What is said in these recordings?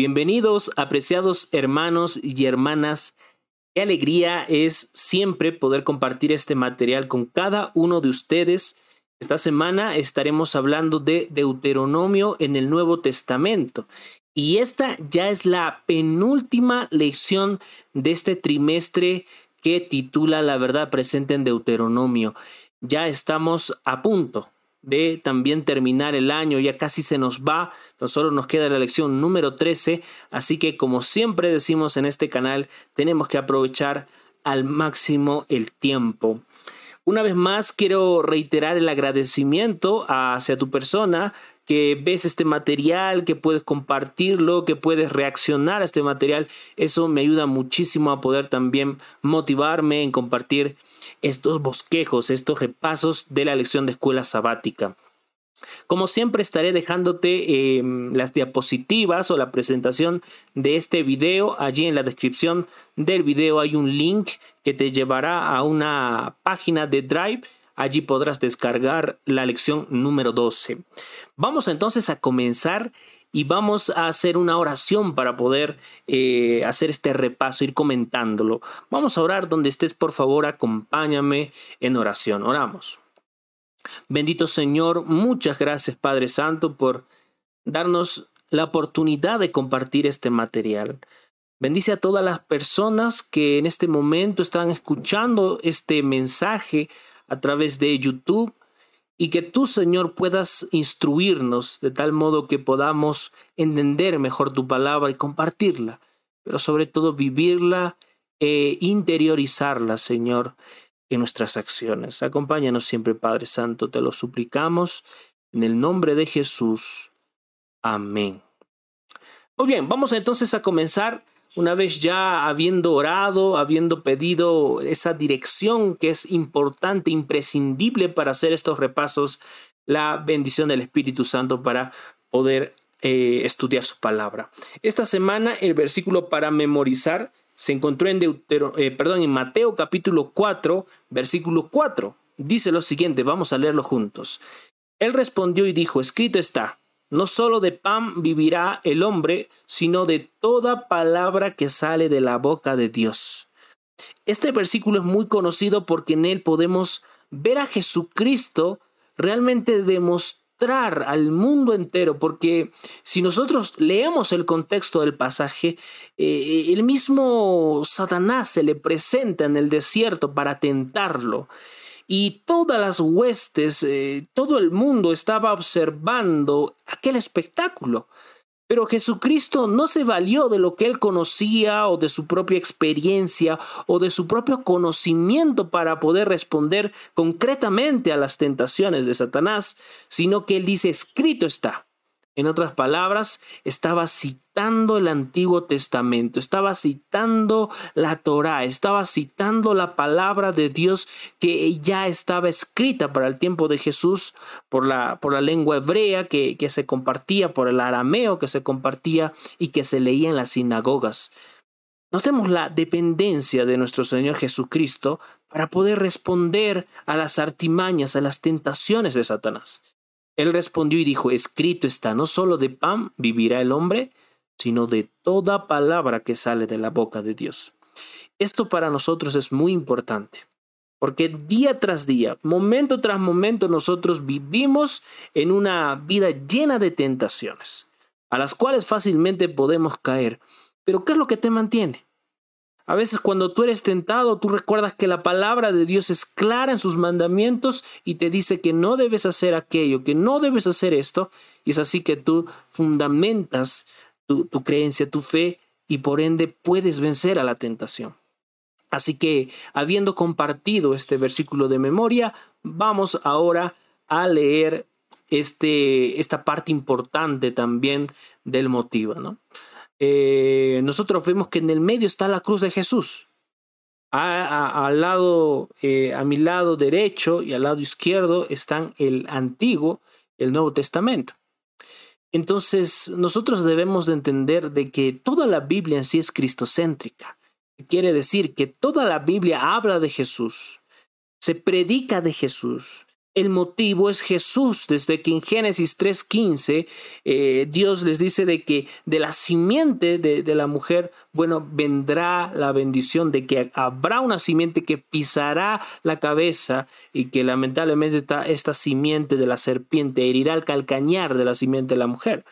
Bienvenidos, apreciados hermanos y hermanas. Qué alegría es siempre poder compartir este material con cada uno de ustedes. Esta semana estaremos hablando de Deuteronomio en el Nuevo Testamento. Y esta ya es la penúltima lección de este trimestre que titula La verdad presente en Deuteronomio. Ya estamos a punto de también terminar el año, ya casi se nos va, solo nos queda la lección número 13, así que como siempre decimos en este canal, tenemos que aprovechar al máximo el tiempo. Una vez más quiero reiterar el agradecimiento hacia tu persona que ves este material, que puedes compartirlo, que puedes reaccionar a este material. Eso me ayuda muchísimo a poder también motivarme en compartir estos bosquejos, estos repasos de la lección de escuela sabática. Como siempre estaré dejándote em, las diapositivas o la presentación de este video. Allí en la descripción del video hay un link que te llevará a una página de Drive Allí podrás descargar la lección número 12. Vamos entonces a comenzar y vamos a hacer una oración para poder eh, hacer este repaso, ir comentándolo. Vamos a orar donde estés, por favor, acompáñame en oración. Oramos. Bendito Señor, muchas gracias Padre Santo por darnos la oportunidad de compartir este material. Bendice a todas las personas que en este momento están escuchando este mensaje a través de YouTube y que tú, Señor, puedas instruirnos de tal modo que podamos entender mejor tu palabra y compartirla, pero sobre todo vivirla e interiorizarla, Señor, en nuestras acciones. Acompáñanos siempre, Padre Santo, te lo suplicamos, en el nombre de Jesús. Amén. Muy bien, vamos entonces a comenzar una vez ya habiendo orado, habiendo pedido esa dirección que es importante, imprescindible para hacer estos repasos, la bendición del Espíritu Santo para poder eh, estudiar su palabra. Esta semana el versículo para memorizar se encontró en, eh, perdón, en Mateo capítulo 4, versículo 4. Dice lo siguiente, vamos a leerlo juntos. Él respondió y dijo, escrito está, no solo de pan vivirá el hombre, sino de toda palabra que sale de la boca de Dios. Este versículo es muy conocido porque en él podemos ver a Jesucristo realmente demostrar al mundo entero, porque si nosotros leemos el contexto del pasaje, eh, el mismo Satanás se le presenta en el desierto para tentarlo y todas las huestes, eh, todo el mundo estaba observando aquel espectáculo. Pero Jesucristo no se valió de lo que él conocía o de su propia experiencia o de su propio conocimiento para poder responder concretamente a las tentaciones de Satanás, sino que él dice, escrito está. En otras palabras, estaba citando el Antiguo Testamento, estaba citando la Torá, estaba citando la palabra de Dios que ya estaba escrita para el tiempo de Jesús por la, por la lengua hebrea que, que se compartía, por el arameo que se compartía y que se leía en las sinagogas. Notemos la dependencia de nuestro Señor Jesucristo para poder responder a las artimañas, a las tentaciones de Satanás. Él respondió y dijo, escrito está, no solo de pan vivirá el hombre, sino de toda palabra que sale de la boca de Dios. Esto para nosotros es muy importante, porque día tras día, momento tras momento, nosotros vivimos en una vida llena de tentaciones, a las cuales fácilmente podemos caer. Pero ¿qué es lo que te mantiene? A veces cuando tú eres tentado, tú recuerdas que la palabra de Dios es clara en sus mandamientos y te dice que no debes hacer aquello, que no debes hacer esto. Y es así que tú fundamentas tu, creencia, tu fe y por ende puedes vencer a la tentación. Así que, habiendo compartido este versículo de memoria, vamos ahora a leer este, esta parte importante también del motivo. ¿no? Eh, nosotros vemos que en el medio está la cruz de Jesús. al lado, eh, a mi lado derecho y al lado izquierdo están el Antiguo, el Nuevo Testamento. Entonces, nosotros debemos de entender de que toda la Biblia en sí es cristocéntrica. Quiere decir que toda la Biblia habla de Jesús, se predica de Jesús, el motivo es Jesús, desde que en Génesis 3.15 eh, Dios les dice de que de la simiente de, la mujer, bueno, vendrá la bendición de que habrá una simiente que pisará la cabeza y que lamentablemente esta, esta simiente de la serpiente herirá el calcañar de la simiente de la mujer.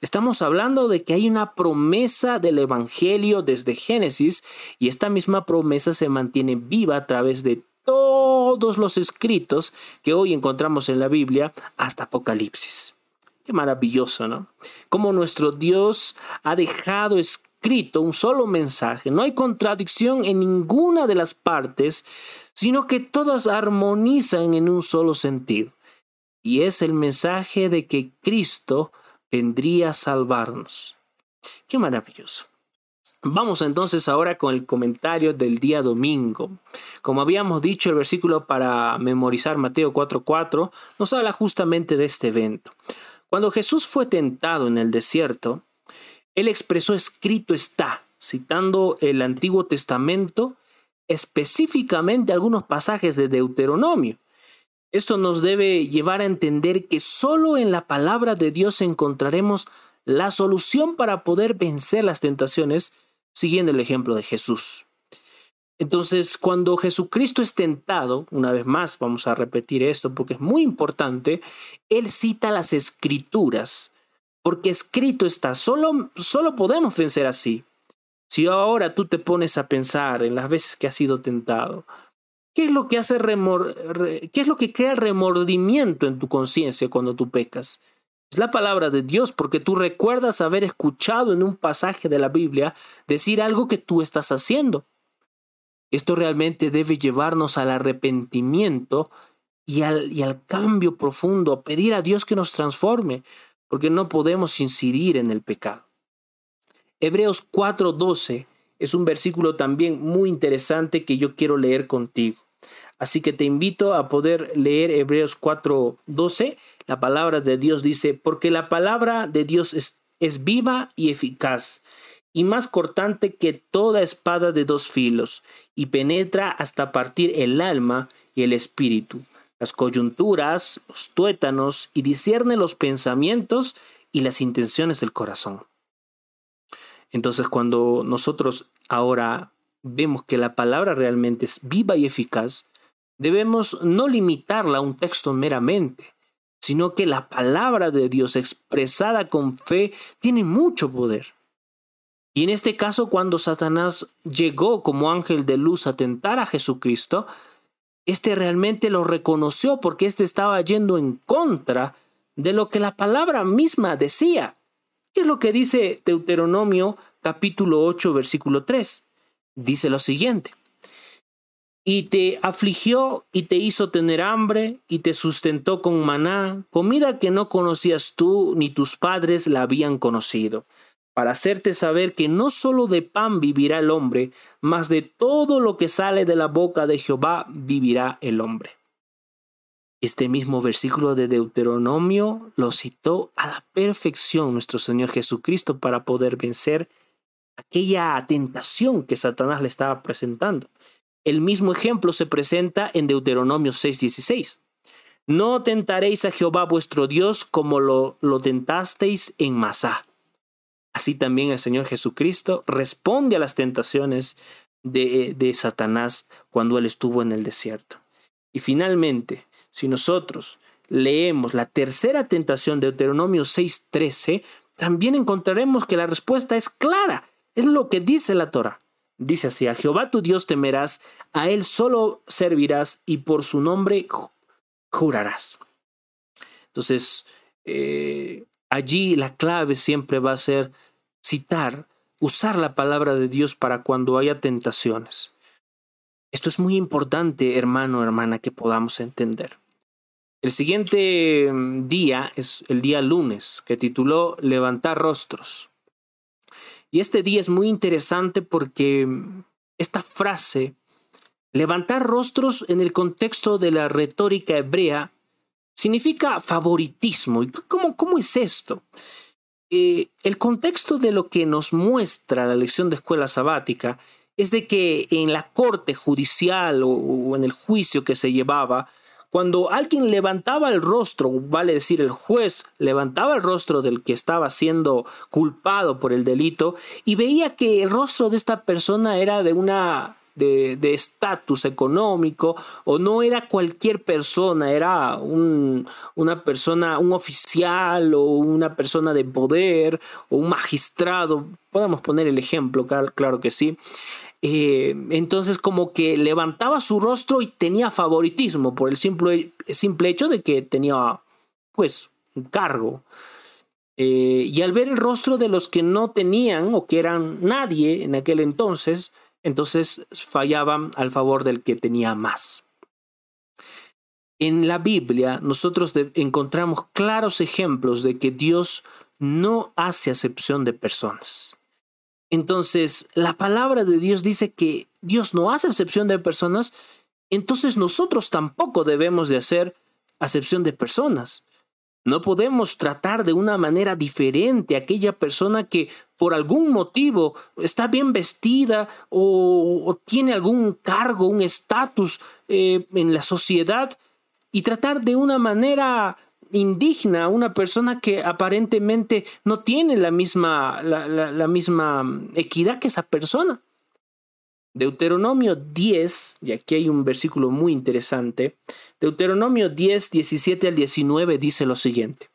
Estamos hablando de que hay una promesa del Evangelio desde Génesis y esta misma promesa se mantiene viva a través de todos los escritos que hoy encontramos en la Biblia hasta Apocalipsis. Qué maravilloso, ¿no? Como nuestro Dios ha dejado escrito un solo mensaje. No hay contradicción en ninguna de las partes, sino que todas armonizan en un solo sentido. Y es el mensaje de que Cristo vendría a salvarnos. Qué maravilloso. Vamos entonces ahora con el comentario del día domingo. Como habíamos dicho, el versículo para memorizar Mateo 4:4 nos habla justamente de este evento. Cuando Jesús fue tentado en el desierto, él expresó escrito está, citando el Antiguo Testamento, específicamente algunos pasajes de Deuteronomio. Esto nos debe llevar a entender que solo en la palabra de Dios encontraremos la solución para poder vencer las tentaciones siguiendo el ejemplo de Jesús. Entonces, cuando Jesucristo es tentado, una vez más vamos a repetir esto porque es muy importante, Él cita las escrituras, porque escrito está, solo, solo podemos vencer así. Si ahora tú te pones a pensar en las veces que has sido tentado, ¿qué es lo que hace qué es lo que crea remordimiento en tu conciencia cuando tú pecas? Es la palabra de Dios porque tú recuerdas haber escuchado en un pasaje de la Biblia decir algo que tú estás haciendo. Esto realmente debe llevarnos al arrepentimiento y al, y al cambio profundo, a pedir a Dios que nos transforme, porque no podemos incidir en el pecado. Hebreos 4:12 es un versículo también muy interesante que yo quiero leer contigo. Así que te invito a poder leer Hebreos 4:12. La palabra de Dios dice, porque la palabra de Dios es, es viva y eficaz, y más cortante que toda espada de dos filos, y penetra hasta partir el alma y el espíritu, las coyunturas, los tuétanos, y discierne los pensamientos y las intenciones del corazón. Entonces cuando nosotros ahora vemos que la palabra realmente es viva y eficaz, debemos no limitarla a un texto meramente, sino que la palabra de Dios expresada con fe tiene mucho poder. Y en este caso, cuando Satanás llegó como ángel de luz a tentar a Jesucristo, éste realmente lo reconoció porque éste estaba yendo en contra de lo que la palabra misma decía. ¿Qué es lo que dice Deuteronomio capítulo 8 versículo 3? Dice lo siguiente y te afligió y te hizo tener hambre y te sustentó con maná, comida que no conocías tú ni tus padres la habían conocido, para hacerte saber que no solo de pan vivirá el hombre, mas de todo lo que sale de la boca de Jehová vivirá el hombre. Este mismo versículo de Deuteronomio lo citó a la perfección nuestro Señor Jesucristo para poder vencer aquella tentación que Satanás le estaba presentando. El mismo ejemplo se presenta en Deuteronomio 6:16. No tentaréis a Jehová vuestro Dios como lo, lo tentasteis en Masá. Así también el Señor Jesucristo responde a las tentaciones de, de Satanás cuando él estuvo en el desierto. Y finalmente, si nosotros leemos la tercera tentación de Deuteronomio 6:13, también encontraremos que la respuesta es clara. Es lo que dice la Torah. Dice así, a Jehová tu Dios temerás, a Él solo servirás y por su nombre jurarás. Entonces, eh, allí la clave siempre va a ser citar, usar la palabra de Dios para cuando haya tentaciones. Esto es muy importante, hermano, hermana, que podamos entender. El siguiente mm, día es el día lunes, que tituló Levantar rostros. Y este día es muy interesante porque esta frase, levantar rostros en el contexto de la retórica hebrea, significa favoritismo. ¿Y cómo, cómo es esto? Eh, el contexto de lo que nos muestra la lección de escuela sabática es de que en la corte judicial o, en el juicio que se llevaba, cuando alguien levantaba el rostro, vale decir el juez, levantaba el rostro del que estaba siendo culpado por el delito y veía que el rostro de esta persona era de una de estatus económico o no era cualquier persona, era un, una persona, un oficial o una persona de poder o un magistrado, podemos poner el ejemplo, claro que sí. Eh, entonces como que levantaba su rostro y tenía favoritismo por el simple, simple hecho de que tenía pues un cargo. Eh, y al ver el rostro de los que no tenían o que eran nadie en aquel entonces, entonces fallaban al favor del que tenía más. En la Biblia nosotros encontramos claros ejemplos de que Dios no hace acepción de personas. Entonces, la palabra de Dios dice que Dios no hace acepción de personas, entonces nosotros tampoco debemos de hacer acepción de personas. No podemos tratar de una manera diferente a aquella persona que por algún motivo está bien vestida o, tiene algún cargo, un estatus eh, en la sociedad y tratar de una manera indigna a una persona que aparentemente no tiene la misma, la, misma equidad que esa persona. Deuteronomio 10, y aquí hay un versículo muy interesante, Deuteronomio 10, 17 al 19 dice lo siguiente,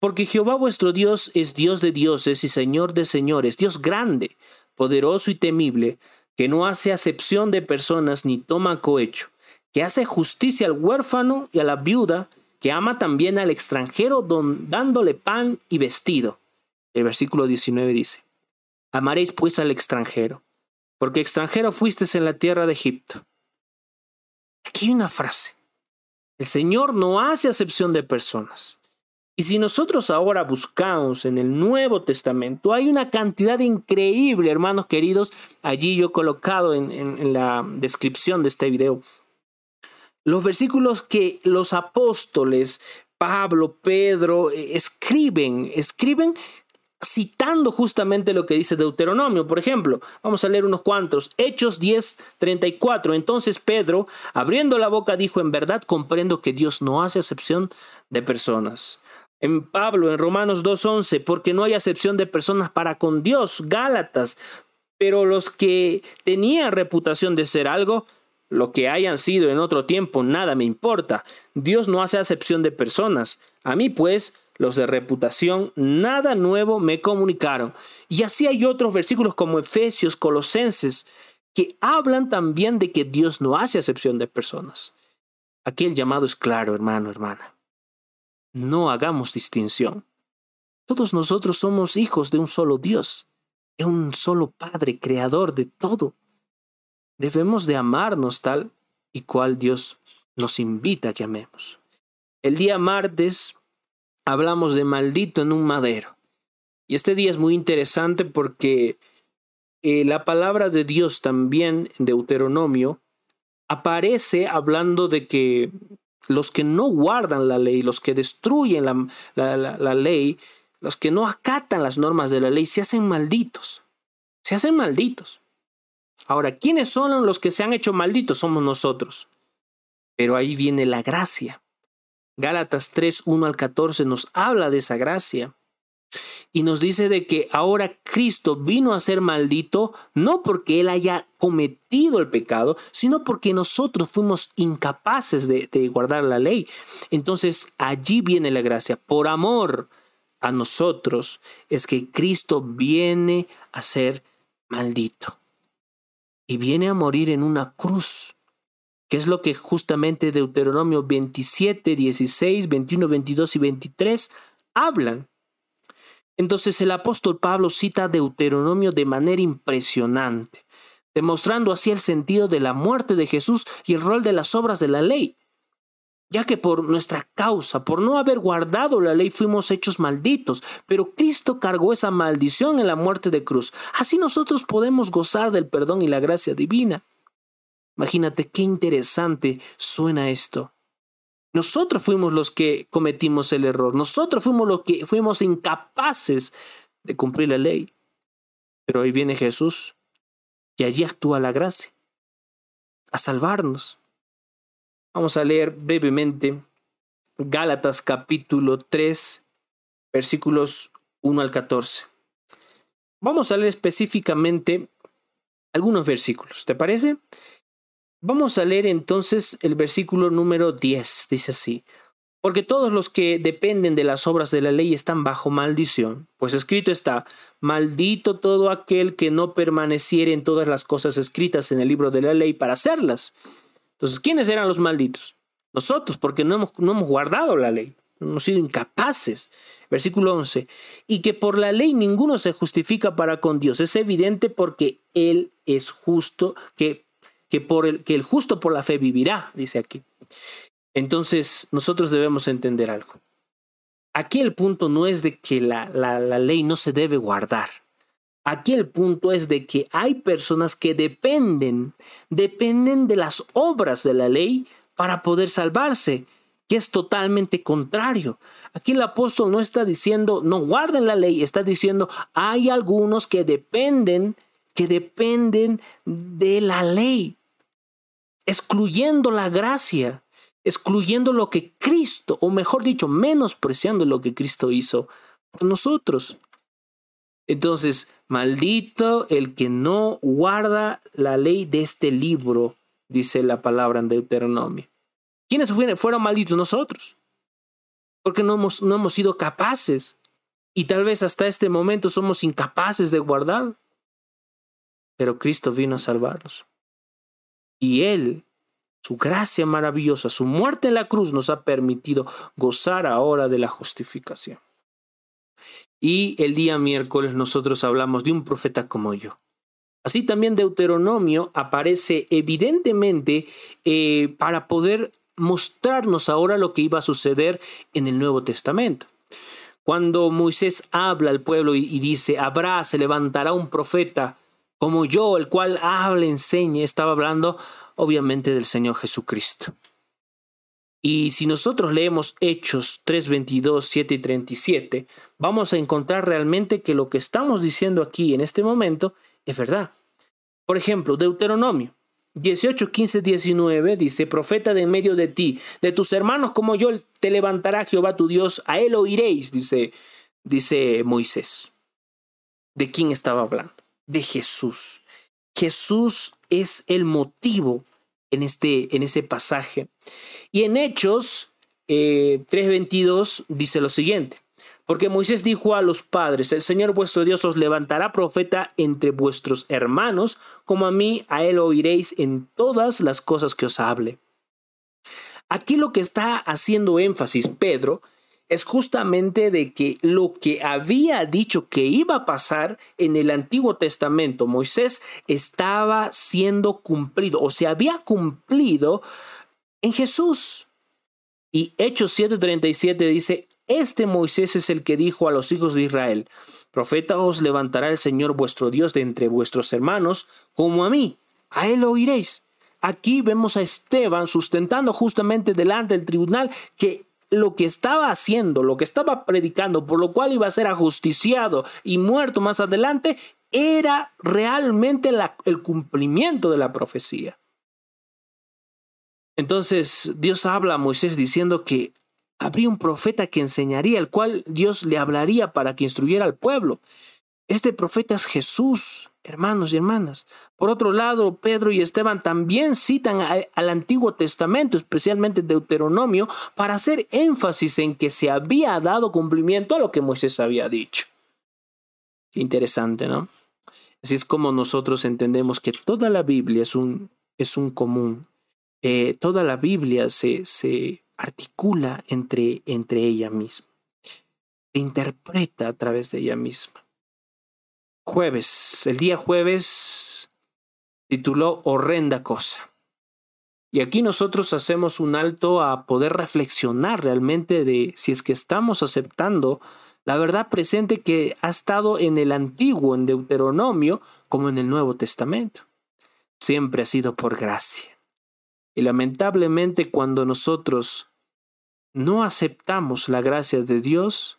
porque Jehová vuestro Dios es Dios de dioses y Señor de señores, Dios grande, poderoso y temible, que no hace acepción de personas ni toma cohecho, que hace justicia al huérfano y a la viuda, que ama también al extranjero dándole pan y vestido. El versículo 19 dice, Amaréis pues al extranjero, porque extranjero fuisteis en la tierra de Egipto. Aquí hay una frase. El Señor no hace acepción de personas. Y si nosotros ahora buscamos en el Nuevo Testamento, hay una cantidad increíble, hermanos queridos, allí yo he colocado en, en la descripción de este video, los versículos que los apóstoles, Pablo, Pedro, eh, escriben, escriben citando justamente lo que dice Deuteronomio. Por ejemplo, vamos a leer unos cuantos. Hechos 10, 34. Entonces Pedro, abriendo la boca, dijo, en verdad comprendo que Dios no hace acepción de personas. En Pablo, en Romanos 2.11, porque no hay acepción de personas para con Dios. Gálatas, pero los que tenían reputación de ser algo, lo que hayan sido en otro tiempo, nada me importa. Dios no hace acepción de personas. A mí, pues, los de reputación, nada nuevo me comunicaron. Y así hay otros versículos como Efesios, Colosenses, que hablan también de que Dios no hace acepción de personas. Aquí el llamado es claro, hermano, hermana. No hagamos distinción. Todos nosotros somos hijos de un solo Dios, de un solo Padre, creador de todo. Debemos de amarnos tal y cual Dios nos invita a que amemos. El día martes hablamos de maldito en un madero. Y este día es muy interesante porque eh, la palabra de Dios también en Deuteronomio aparece hablando de que los que no guardan la ley, los que destruyen la, la ley, los que no acatan las normas de la ley, se hacen malditos. Se hacen malditos. Ahora, ¿quiénes son los que se han hecho malditos? Somos nosotros. Pero ahí viene la gracia. Gálatas 3, 1 al 14 nos habla de esa gracia. Y nos dice de que ahora Cristo vino a ser maldito no porque Él haya cometido el pecado, sino porque nosotros fuimos incapaces de, de guardar la ley. Entonces allí viene la gracia. Por amor a nosotros es que Cristo viene a ser maldito y viene a morir en una cruz, que es lo que justamente Deuteronomio 27, 16, 21, 22 y 23 hablan. Entonces el apóstol Pablo cita Deuteronomio de manera impresionante, demostrando así el sentido de la muerte de Jesús y el rol de las obras de la ley ya que por nuestra causa, por no haber guardado la ley, fuimos hechos malditos, pero Cristo cargó esa maldición en la muerte de cruz. Así nosotros podemos gozar del perdón y la gracia divina. Imagínate qué interesante suena esto. Nosotros fuimos los que cometimos el error, nosotros fuimos los que fuimos incapaces de cumplir la ley. Pero ahí viene Jesús y allí actúa la gracia, a salvarnos Vamos a leer brevemente Gálatas capítulo 3, versículos 1 al 14. Vamos a leer específicamente algunos versículos, ¿te parece? Vamos a leer entonces el versículo número 10, dice así. Porque todos los que dependen de las obras de la ley están bajo maldición, pues escrito está, maldito todo aquel que no permaneciere en todas las cosas escritas en el libro de la ley para hacerlas. Entonces, ¿quiénes eran los malditos? Nosotros, porque no hemos, no hemos guardado la ley, hemos sido incapaces. Versículo 11, y que por la ley ninguno se justifica para con Dios. Es evidente porque Él es justo, que, que, por el, que el justo por la fe vivirá, dice aquí. Entonces nosotros debemos entender algo. Aquí el punto no es de que la, la, ley no se debe guardar. Aquí el punto es de que hay personas que dependen, dependen de las obras de la ley para poder salvarse, que es totalmente contrario. Aquí el apóstol no está diciendo no guarden la ley, está diciendo hay algunos que dependen, que dependen de la ley, excluyendo la gracia excluyendo lo que Cristo, o mejor dicho, menospreciando lo que Cristo hizo por nosotros. Entonces, maldito el que no guarda la ley de este libro, dice la palabra en Deuteronomio. ¿Quiénes fueron malditos nosotros? Porque no hemos, no hemos sido capaces. Y tal vez hasta este momento somos incapaces de guardar. Pero Cristo vino a salvarnos. Y Él su gracia maravillosa, su muerte en la cruz nos ha permitido gozar ahora de la justificación. Y el día miércoles nosotros hablamos de un profeta como yo. Así también Deuteronomio aparece evidentemente eh, para poder mostrarnos ahora lo que iba a suceder en el Nuevo Testamento. Cuando Moisés habla al pueblo y, y dice, habrá, se levantará un profeta como yo, el cual habla, enseñe, estaba hablando obviamente del Señor Jesucristo. Y si nosotros leemos Hechos 3, 22, 7 y 37, vamos a encontrar realmente que lo que estamos diciendo aquí en este momento es verdad. Por ejemplo, Deuteronomio 18, 15, 19 dice, profeta de en medio de ti, de tus hermanos como yo, te levantará Jehová tu Dios, a él oiréis, dice, dice Moisés. ¿De quién estaba hablando? De Jesús. Jesús es el motivo en, este, en ese pasaje. Y en Hechos eh, 3.22 dice lo siguiente. Porque Moisés dijo a los padres, el Señor vuestro Dios os levantará profeta entre vuestros hermanos, como a mí, a él oiréis en todas las cosas que os hable. Aquí lo que está haciendo énfasis Pedro es justamente de que lo que había dicho que iba a pasar en el Antiguo Testamento, Moisés estaba siendo cumplido o se había cumplido en Jesús. Y Hechos 7:37 dice, este Moisés es el que dijo a los hijos de Israel, profeta os levantará el Señor vuestro Dios de entre vuestros hermanos, como a mí, a él oiréis. Aquí vemos a Esteban sustentando justamente delante del tribunal que lo que estaba haciendo, lo que estaba predicando, por lo cual iba a ser ajusticiado y muerto más adelante, era realmente el cumplimiento de la profecía. Entonces Dios habla a Moisés diciendo que habría un profeta que enseñaría, el cual Dios le hablaría para que instruyera al pueblo. Este profeta es Jesús, hermanos y hermanas. Por otro lado, Pedro y Esteban también citan al Antiguo Testamento, especialmente Deuteronomio, para hacer énfasis en que se había dado cumplimiento a lo que Moisés había dicho. interesante, ¿no? Así es como nosotros entendemos que toda la Biblia es un, es un común. Eh, toda la Biblia se, se articula entre, entre ella misma. Se interpreta a través de ella misma jueves, el día jueves, tituló Horrenda cosa. Y aquí nosotros hacemos un alto a poder reflexionar realmente de si es que estamos aceptando la verdad presente que ha estado en el Antiguo, en Deuteronomio, como en el Nuevo Testamento. Siempre ha sido por gracia. Y lamentablemente cuando nosotros no aceptamos la gracia de Dios,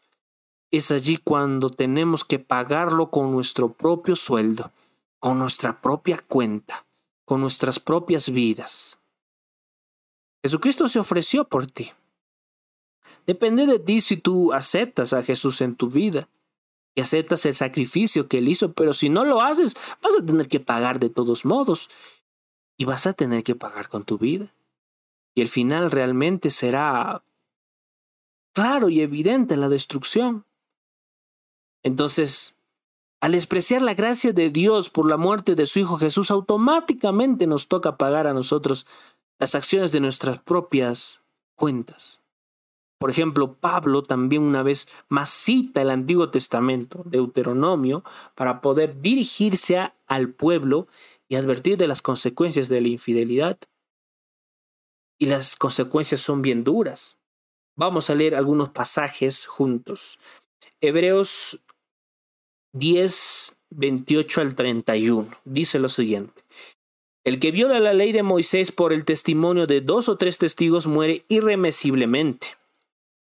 es allí cuando tenemos que pagarlo con nuestro propio sueldo, con nuestra propia cuenta, con nuestras propias vidas. Jesucristo se ofreció por ti. Depende de ti si tú aceptas a Jesús en tu vida y aceptas el sacrificio que Él hizo, pero si no lo haces, vas a tener que pagar de todos modos y vas a tener que pagar con tu vida. Y el final realmente será claro y evidente la destrucción. Entonces, al despreciar la gracia de Dios por la muerte de su Hijo Jesús, automáticamente nos toca pagar a nosotros las acciones de nuestras propias cuentas. Por ejemplo, Pablo también una vez más cita el Antiguo Testamento, Deuteronomio, para poder dirigirse al pueblo y advertir de las consecuencias de la infidelidad. Y las consecuencias son bien duras. Vamos a leer algunos pasajes juntos. Hebreos 10, 28 al 31. Dice lo siguiente. El que viola la ley de Moisés por el testimonio de dos o tres testigos muere irremisiblemente.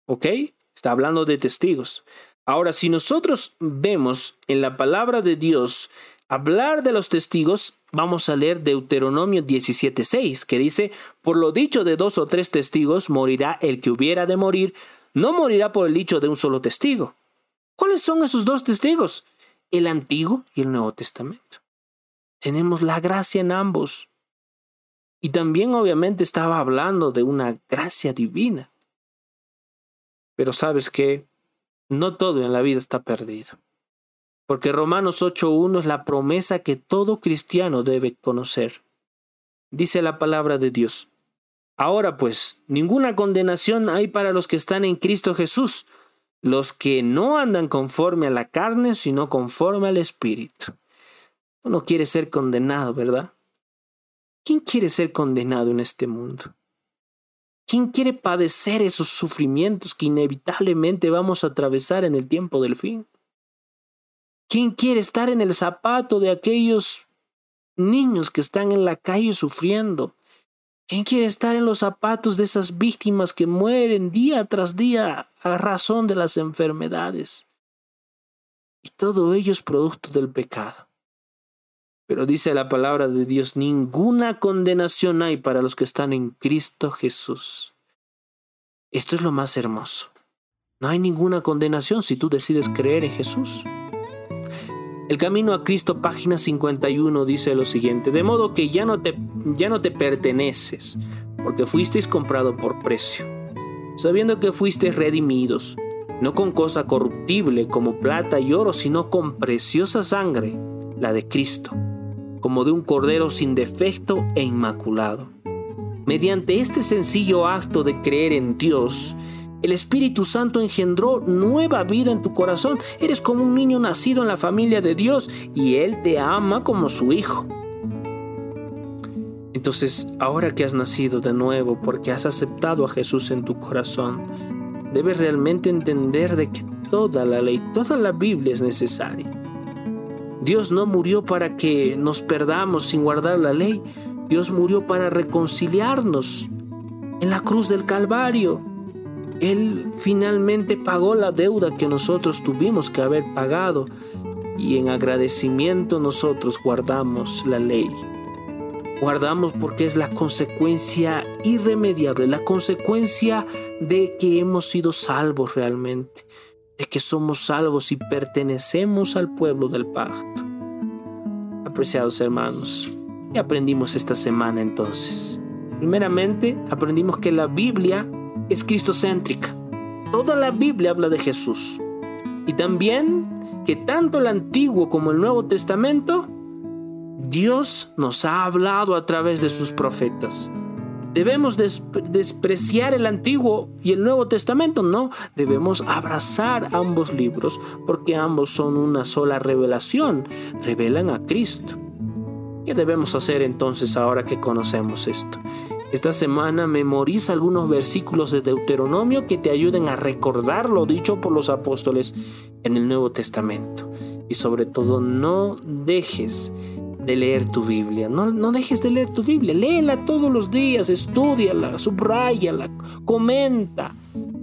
¿Ok? Está hablando de testigos. Ahora, si nosotros vemos en la palabra de Dios hablar de los testigos, vamos a leer Deuteronomio 17.6, que dice, por lo dicho de dos o tres testigos morirá el que hubiera de morir, no morirá por el dicho de un solo testigo. ¿Cuáles son esos dos testigos? El Antiguo y el Nuevo Testamento. Tenemos la gracia en ambos. Y también obviamente estaba hablando de una gracia divina. Pero sabes que no todo en la vida está perdido. Porque Romanos 8.1 es la promesa que todo cristiano debe conocer. Dice la palabra de Dios. Ahora pues, ninguna condenación hay para los que están en Cristo Jesús, los que no andan conforme a la carne, sino conforme al Espíritu. Tú no quieres ser condenado, ¿verdad? ¿Quién quiere ser condenado en este mundo? ¿Quién quiere padecer esos sufrimientos que inevitablemente vamos a atravesar en el tiempo del fin? ¿Quién quiere estar en el zapato de aquellos niños que están en la calle sufriendo? ¿Quién quiere estar en los zapatos de esas víctimas que mueren día tras día a razón de las enfermedades? Y todo ello es producto del pecado. Pero dice la palabra de Dios, ninguna condenación hay para los que están en Cristo Jesús. Esto es lo más hermoso. No hay ninguna condenación si tú decides creer en Jesús. El camino a Cristo, página 51, dice lo siguiente, de modo que ya no te, ya no te perteneces, porque fuisteis comprado por precio, sabiendo que fuisteis redimidos, no con cosa corruptible como plata y oro, sino con preciosa sangre, la de Cristo, como de un cordero sin defecto e inmaculado. Mediante este sencillo acto de creer en Dios, el Espíritu Santo engendró nueva vida en tu corazón. Eres como un niño nacido en la familia de Dios y Él te ama como su hijo. Entonces, ahora que has nacido de nuevo porque has aceptado a Jesús en tu corazón, debes realmente entender de que toda la ley, toda la Biblia es necesaria. Dios no murió para que nos perdamos sin guardar la ley. Dios murió para reconciliarnos en la cruz del Calvario. Él finalmente pagó la deuda que nosotros tuvimos que haber pagado y en agradecimiento nosotros guardamos la ley. Guardamos porque es la consecuencia irremediable, la consecuencia de que hemos sido salvos realmente, de que somos salvos y pertenecemos al pueblo del pacto. Apreciados hermanos, ¿qué aprendimos esta semana entonces? Primeramente, aprendimos que la Biblia es cristocéntrica. Toda la Biblia habla de Jesús. Y también que tanto el Antiguo como el Nuevo Testamento, Dios nos ha hablado a través de sus profetas. ¿Debemos despreciar el Antiguo y el Nuevo Testamento? No, debemos abrazar ambos libros porque ambos son una sola revelación, revelan a Cristo. ¿Qué debemos hacer entonces ahora que conocemos esto? Esta semana memoriza algunos versículos de Deuteronomio que te ayuden a recordar lo dicho por los apóstoles en el Nuevo Testamento. Y sobre todo no dejes de leer tu Biblia. No, no dejes de leer tu Biblia. Léela todos los días, estudiala, subrayala, comenta.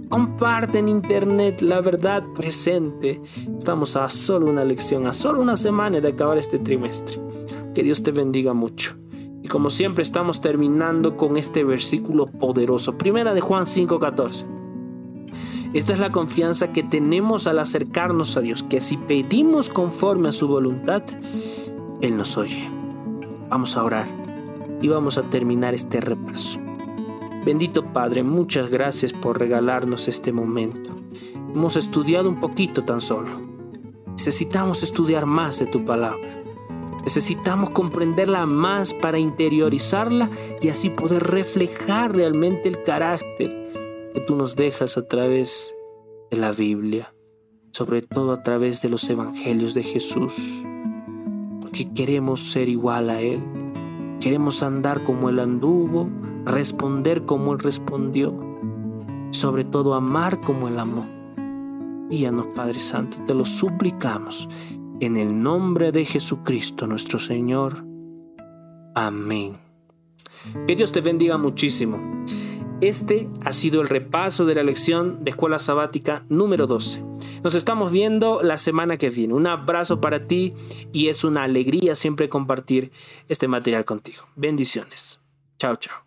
Comparte en internet la verdad presente. Estamos a solo una lección, a solo una semana de acabar este trimestre. Que Dios te bendiga mucho. Y como siempre estamos terminando con este versículo poderoso. Primera de Juan 5:14. Esta es la confianza que tenemos al acercarnos a Dios, que si pedimos conforme a su voluntad, Él nos oye. Vamos a orar y vamos a terminar este repaso. Bendito Padre, muchas gracias por regalarnos este momento. Hemos estudiado un poquito tan solo. Necesitamos estudiar más de tu palabra. Necesitamos comprenderla más para interiorizarla y así poder reflejar realmente el carácter que tú nos dejas a través de la Biblia, sobre todo a través de los evangelios de Jesús, porque queremos ser igual a Él, queremos andar como Él anduvo, responder como Él respondió, sobre todo amar como Él amó. Guíanos, Padre Santo, te lo suplicamos en el nombre de Jesucristo nuestro Señor. Amén. Que Dios te bendiga muchísimo. Este ha sido el repaso de la lección de Escuela Sabática número 12. Nos estamos viendo la semana que viene. Un abrazo para ti y es una alegría siempre compartir este material contigo. Bendiciones. Chao, chao.